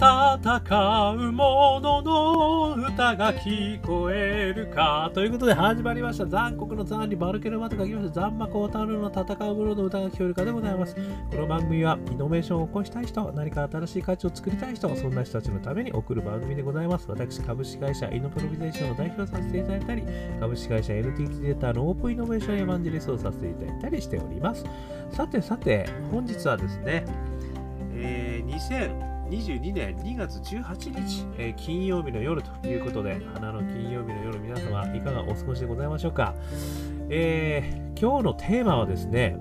戦う者のの歌が聞こえるかということで始まりました残酷の残にバルケルマと書きました残魔高太郎の戦う者のの歌が聞こえるかでございますこの番組はイノベーションを起こしたい人何か新しい価値を作りたい人そんな人たちのために送る番組でございます私株式会社イノプロビゼーションの代表させていただいたり株式会社 NTT データのオープンイノベーションエヴァンジェリストをさせていただいたりしております。さてさて本日はですねえー、2022年2月18日、えー、金曜日の夜ということで、花の金曜日の夜、皆様いかがお過ごしでございましょうか？えー、今日のテーマはですね、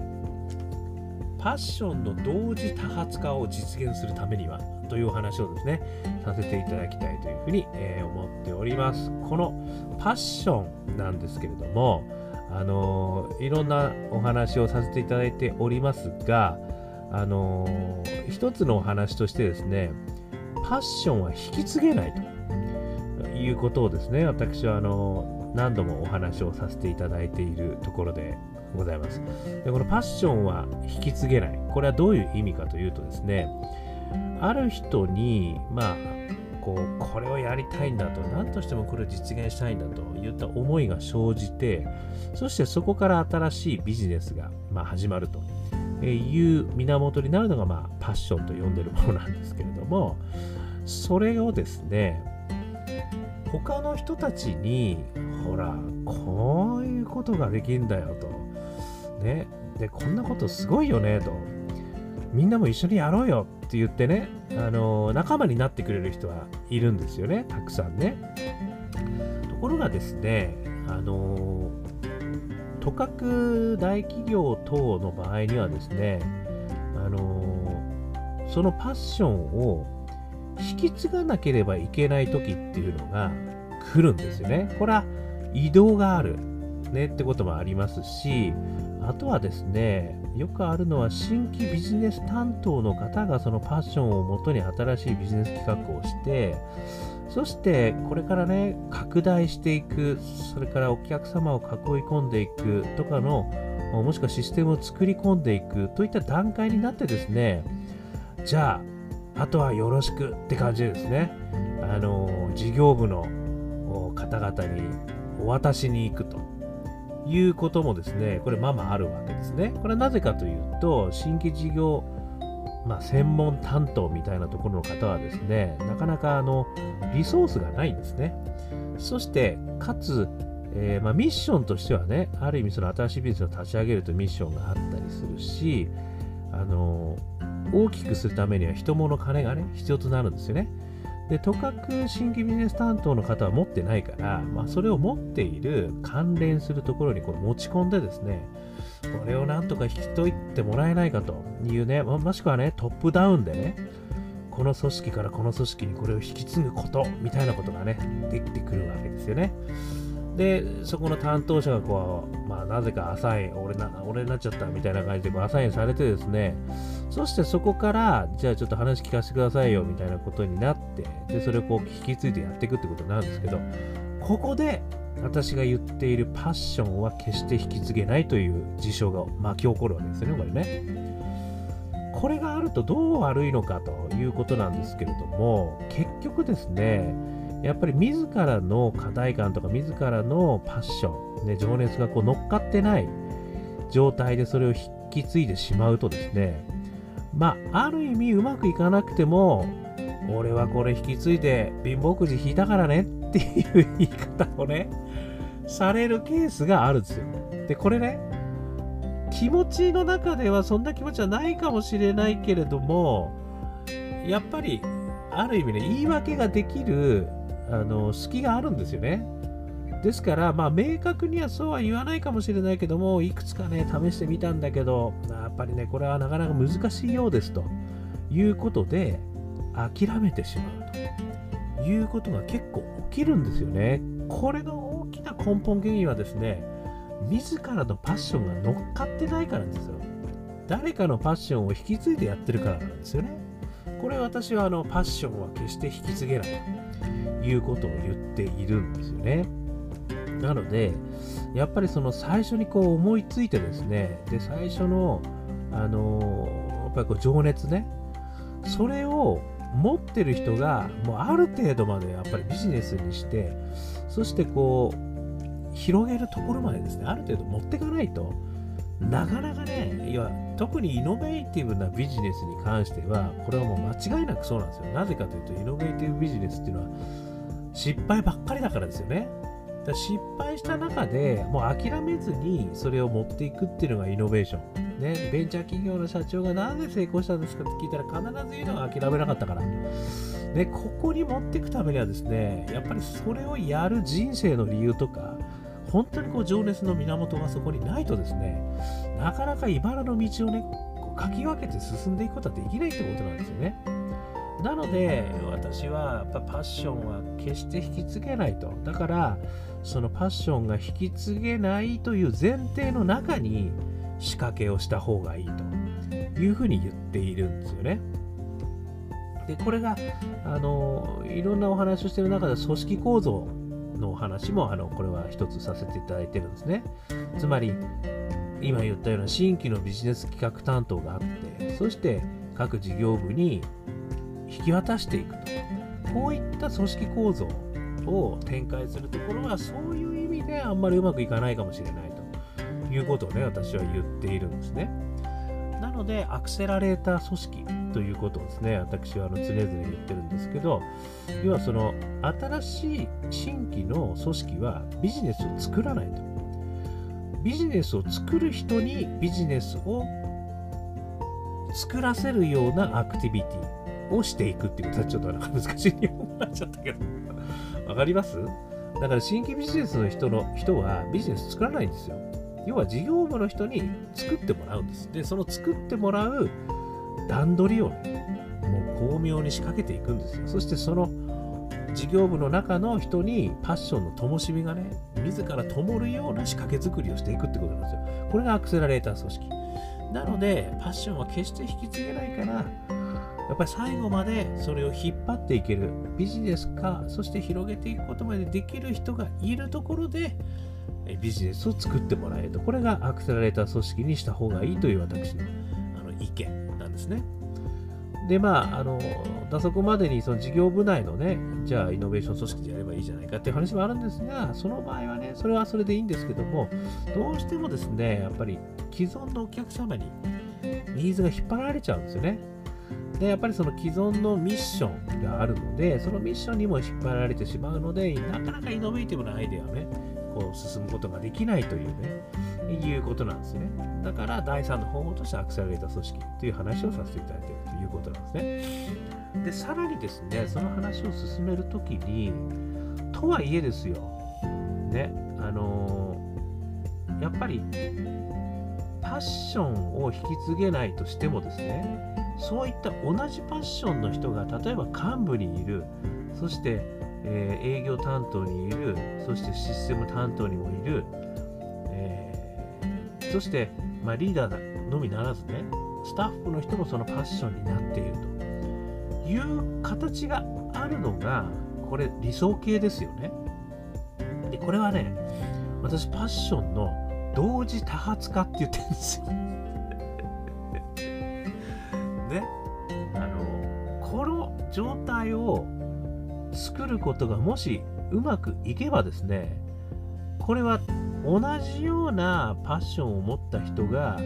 パッションの同時多発化を実現するためにはというお話をですね、させていただきたいというふうに、えー、思っております。このパッションなんですけれども、あの、いろんなお話をさせていただいておりますが、あのー、一つのお話としてですね、パッションは引き継げないということをですね、私はあの何度もお話をさせていただいているところでございます。でこのパッションは引き継げない。これはどういう意味かというとですね、ある人に、まあ、こうこれをやりたいんだと何としてもこれを実現したいんだといった思いが生じてそしてそこから新しいビジネスが、まあ、始まるという源になるのが、まあ、パッションと呼んでるものなんですけれども、それをですね、他の人たちに、ほら、こういうことができるんだよと。ね。で、こんなことすごいよねと。みんなも一緒にやろうよって言ってね、あの仲間になってくれる人はいるんですよね、たくさんね。ところがですね、あのとかく大企業等の場合にはですね、あのー、そのパッションを引き継がなければいけない時っていうのが来るんですよね。これは移動がある、ね、ってこともありますし、あとはですね、よくあるのは新規ビジネス担当の方がそのパッションをもとに新しいビジネス企画をして、そしてこれからね、拡大していく、それからお客様を囲い込んでいくとかの、もしくはシステムを作り込んでいくといった段階になってですね、じゃあ、あとはよろしくって感じでですね、あの、事業部の方々にお渡しに行くと。いうこともですね、これままあるわけですね。これはなぜかというと、新規事業まあ、専門担当みたいなところの方はですね、なかなかあのリソースがないんですね。そして、かつ、えー、まあ、ミッションとしてはね、ある意味その新しいビジネスを立ち上げるとミッションがあったりするし、あの大きくするためには人物金がね、必要となるんですよね。で、とかく新規ビジネス担当の方は持ってないから、まあ、それを持っている関連するところにこう持ち込んでですね、これをなんとか引き解いてもらえないかというね、まもしくはね、トップダウンでね、この組織からこの組織にこれを引き継ぐことみたいなことがね、できてくるわけですよね。で、そこの担当者がこう、まあ、なぜかアサイン、俺な、俺になっちゃったみたいな感じでこうアサインされてですね、そしてそこから、じゃあちょっと話聞かせてくださいよみたいなことになって、で、それをこう引き継いでやっていくってことなんですけど、ここで私が言っているパッションは決して引き継げないという事象が巻き起こるわけですよね、これね。これがあるとどう悪いのかということなんですけれども、結局ですね、やっぱり自らの課題感とか自らのパッション、ね、情熱がこう乗っかってない状態でそれを引き継いでしまうとですね、まあ、ある意味うまくいかなくても、俺はこれ引き継いで貧乏くじ引いたからねっていう言い方をね、されるケースがあるんですよ。で、これね、気持ちの中ではそんな気持ちはないかもしれないけれども、やっぱり、ある意味ね、言い訳ができる、あの、隙があるんですよね。ですから、まあ、明確にはそうは言わないかもしれないけども、いくつかね、試してみたんだけど、やっぱりね、これはなかなか難しいようですということで、諦めてしまうということが結構起きるんですよね。これの大きな根本原因はですね、自らのパッションが乗っかってないからなんですよ。誰かのパッションを引き継いでやってるからなんですよね。これ私はあのパッションは決して引き継げないということを言っているんですよね。なので、やっぱりその最初にこう思いついてですね、で、最初の、あのー、やっぱりこう情熱ね、それを持ってる人がもうある程度までやっぱりビジネスにしてそしてこう広げるところまでですねある程度持っていかないとなかなかねいや特にイノベーティブなビジネスに関してはこれはもう間違いなくそうなんですよ。なぜかというとイノベーティブビジネスっていうのは失敗ばっかりだからですよね。だ失敗した中でもう諦めずにそれを持っていくっていうのがイノベーション。ね、ベンチャー企業の社長がなぜ成功したんですかって聞いたら必ず言うのは諦めなかったから。ね、ここに持っていくためにはですね、やっぱりそれをやる人生の理由とか、本当にこう情熱の源がそこにないとですね、なかなか茨の道をね、かき分けて進んでいくことはできないってことなんですよね。なので私はやっぱパッションは決して引き継げないと。だからそのパッションが引き継げないという前提の中に仕掛けをした方がいいというふうに言っているんですよね。でこれがあのいろんなお話をしている中で組織構造のお話もあのこれは一つさせていただいてるんですね。つまり今言ったような新規のビジネス企画担当があってそして各事業部に引き渡していく。とこういった組織構造を展開するところはそういう意味であんまりうまくいかないかもしれないということをね私は言っているんですね。なのでアクセラレーター組織ということをですね私はあの常々言ってるんですけど要はその新しい新規の組織はビジネスを作らないと。ビジネスを作る人にビジネスを作らせるようなアクティビティ。をしていくっていうことはちょっとなんか難しい日本語になっちゃったけどわかります？だから新規ビジネスの人の人はビジネス作らないんですよ。要は事業部の人に作ってもらうんです。で、その作ってもらう段取りをね、もう巧妙に仕掛けていくんですよ。そしてその事業部の中の人にパッションの灯火がね、自ら灯るような仕掛け作りをしていくってことなんですよ。これがアクセラレーター組織。なので、パッションは決して引き継げないから、やっぱり最後までそれを引っ張っていけるビジネス化そして広げていくことまでできる人がいるところでビジネスを作ってもらえるとこれがアクセラレーター組織にした方がいいという私のあの意見なんですね。でまあ、あの打足までにその事業部内のね、じゃあイノベーション組織でやればいいじゃないかっていう話もあるんですが、その場合はね、それはそれでいいんですけども、どうしてもですね、やっぱり既存のお客様にニーズが引っ張られちゃうんですよね。でやっぱりその既存のミッションがあるので、そのミッションにも引っ張られてしまうので、なかなかイノベーティブなアイデアをね、こう進むことができないというね、いうことなんですね。だから第3の方法としてアクセラレーター組織という話をさせていただいているということなんですね。で、さらにですね、その話を進めるときに、とはいえですよ、ね、あのー、やっぱりパッションを引き継げないとしてもですね、そういった同じパッションの人が例えば幹部にいるそして、えー、営業担当にいるそしてシステム担当にもいる、えー、そして、まあ、リーダーのみならずねスタッフの人もそのパッションになっていると。いう形があるのがこれ理想形ですよね。でこれはね私パッションの同時多発化って言ってるんですよ。ね。あのこの状態を作ることがもしうまくいけばですねこれは同じようなパッションを持った人が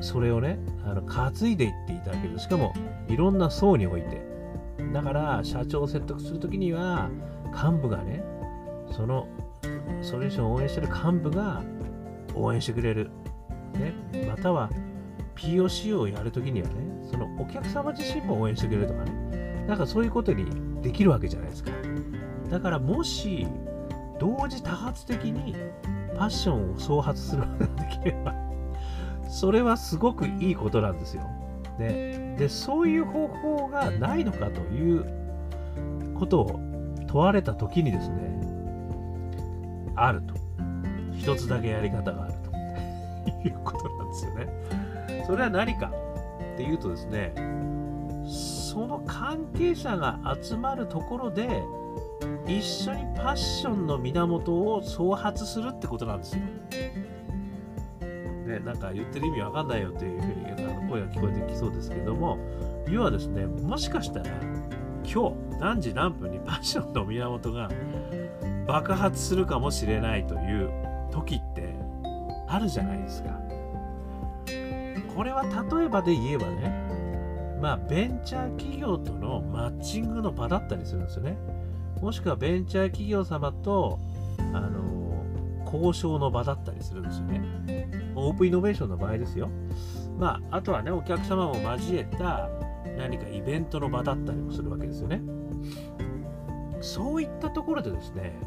それをねあの担いでいっていただけるしかもいろんな層において。だから社長を説得するときには幹部がねそのソリューションを応援してる幹部が応援してくれる、ね、または POC をやるときにはね、そのお客様自身も応援してくれるとかね、なんかそういうことにできるわけじゃないですか。だからもし、同時多発的にパッションを創発することができれば、それはすごくいいことなんですよ。ね、で、そういう方法がないのかということを問われたときにですね、あると。一つだけやり方があると いうことなんですよね。それは何かっていうとですねその関係者が集まるところで一緒にパッションの源を創発するってことなんですよ。ね、なんか言ってる意味わかんないよっていうふうにあの声が聞こえてきそうですけども要はですねもしかしたら今日何時何分にパッションの源が爆発するかもしれないという時ってあるじゃないですかこれは例えばで言えばねまあベンチャー企業とのマッチングの場だったりするんですよね。もしくはベンチャー企業様とあの交渉の場だったりするんですよね。オープンイノベーションの場合ですよ。まああとはねお客様も交えた何かイベントの場だったりもするわけですよね。そういったところでですね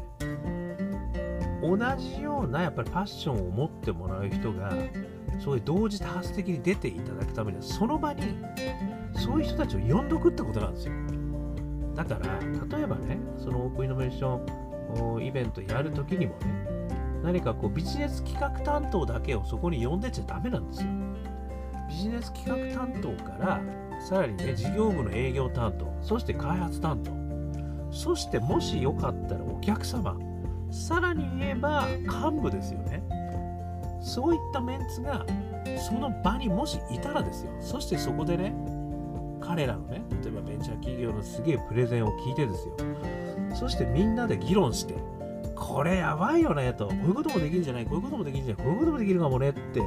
同じようなやっぱりファッションを持ってもらう人がそういう同時多発的に出ていただくためにはその場にそういう人たちを呼んどくってことなんですよ。だから例えばねそのオープンイノベーションイベントやるときにもね何かこうビジネス企画担当だけをそこに呼んでちゃダメなんですよ。ビジネス企画担当からさらにね事業部の営業担当そして開発担当そしてもしよかったらお客様さらに言えば幹部ですよね。そういったメンツがその場にもしいたらですよ。そしてそこでね彼らのね例えばベンチャー企業のすげえプレゼンを聞いてですよ。そしてみんなで議論してこれやばいよねと。こういうこともできるんじゃないこういうこともできるんじゃないこういうこともできるかもねって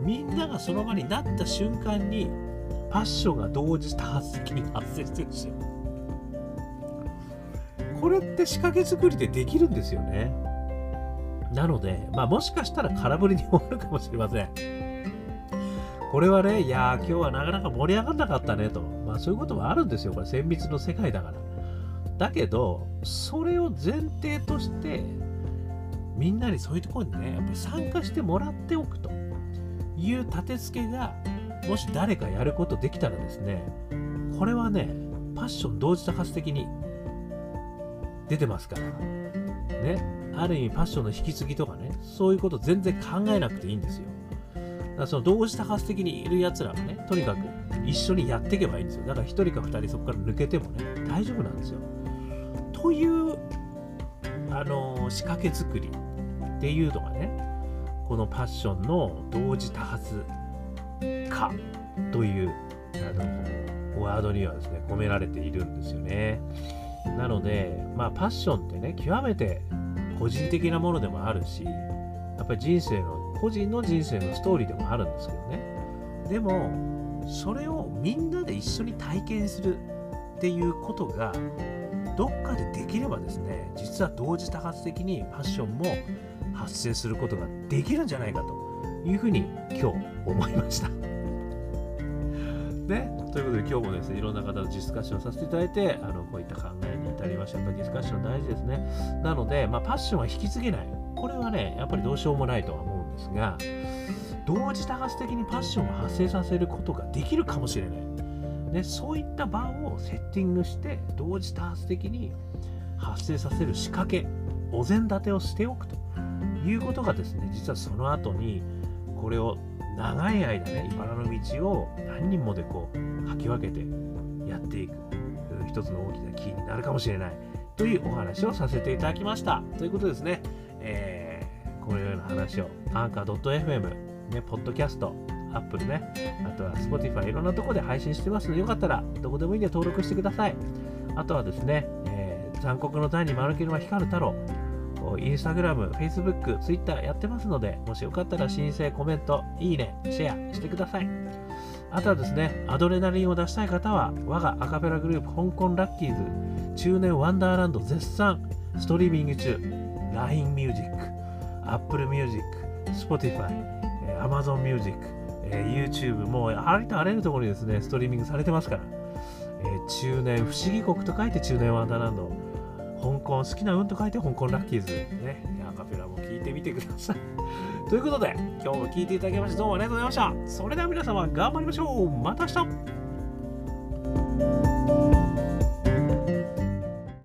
みんながその場になった瞬間にファッションが同時多発的に発生してるんですよ。これって仕掛け作りでできるんですよね。なので、まあ、もしかしたら空振りに終わるかもしれません。これはね、いやー、今日はなかなか盛り上がんなかったねと。まあ、そういうこともあるんですよ。これ、綿密の世界だから。だけど、それを前提として、みんなにそういうところにね、やっぱり参加してもらっておくという立て付けが、もし誰かやることできたらですね、これはね、パッション同時多発的に出てますから。ね。ある意味ファッションの引き継ぎとかね、そういうこと全然考えなくていいんですよ。だからその同時多発的にいる奴らがね、とにかく一緒にやっていけばいいんですよ。だから1人か2人そこから抜けてもね、大丈夫なんですよ。という、あのー、仕掛け作りっていうのがね、このパッションの同時多発化という、あのワードにはですね、込められているんですよね。なので、まあ、パッションってね、極めて個人的なものでもあるし、やっぱり人生の、個人の人生のストーリーでもあるんですけどね。でも、それをみんなで一緒に体験するっていうことが、どっかでできればですね、実は同時多発的にパッションも発生することができるんじゃないかというふうに今日思いました。ね、ということで今日もですね、いろんな方とディスカッションさせていただいて、あのこういった考えに至りました。やっぱディスカッション大事ですね。なので、まあ、パッションは引き継げない。これはね、やっぱりどうしようもないとは思うんですが、同時多発的にパッションを発生させることができるかもしれない。ね、そういった場をセッティングして、同時多発的に発生させる仕掛け、お膳立てをしておくということがですね、実はその後に、これを長い間ね、茨の道を何人もでこう、履き分けてやっていく、一つの大きなキーになるかもしれないというお話をさせていただきました。ということですね、えー、このような話を、アンカー .fm、ね、ポッドキャスト、アップルね、あとは Spotify いろんなとこで配信してますので、よかったらどこでもいいんで登録してください。あとはですね、えー、残酷の谷に丸切りは光る太郎、インスタグラム、フェイスブック、ツイッターやってますので、もしよかったら申請、コメント、いいね、シェアしてください。あとはですね、アドレナリンを出したい方は、我がアカペラグループ、香港ラッキーズ、中年ワンダーランド絶賛、ストリーミング中、LINE Music、Apple Music、Spotify、Amazon Music、YouTube、もうありとあらゆるところにですね、ストリーミングされてますから、中年不思議国と書いて中年ワンダーランド、香港好きな運と書いて香港ラッキーズ、ね、アカペラも聞いてみてください。ということで、今日も聞いていただきましてどうもありがとうございました。それでは皆様頑張りましょうまた明日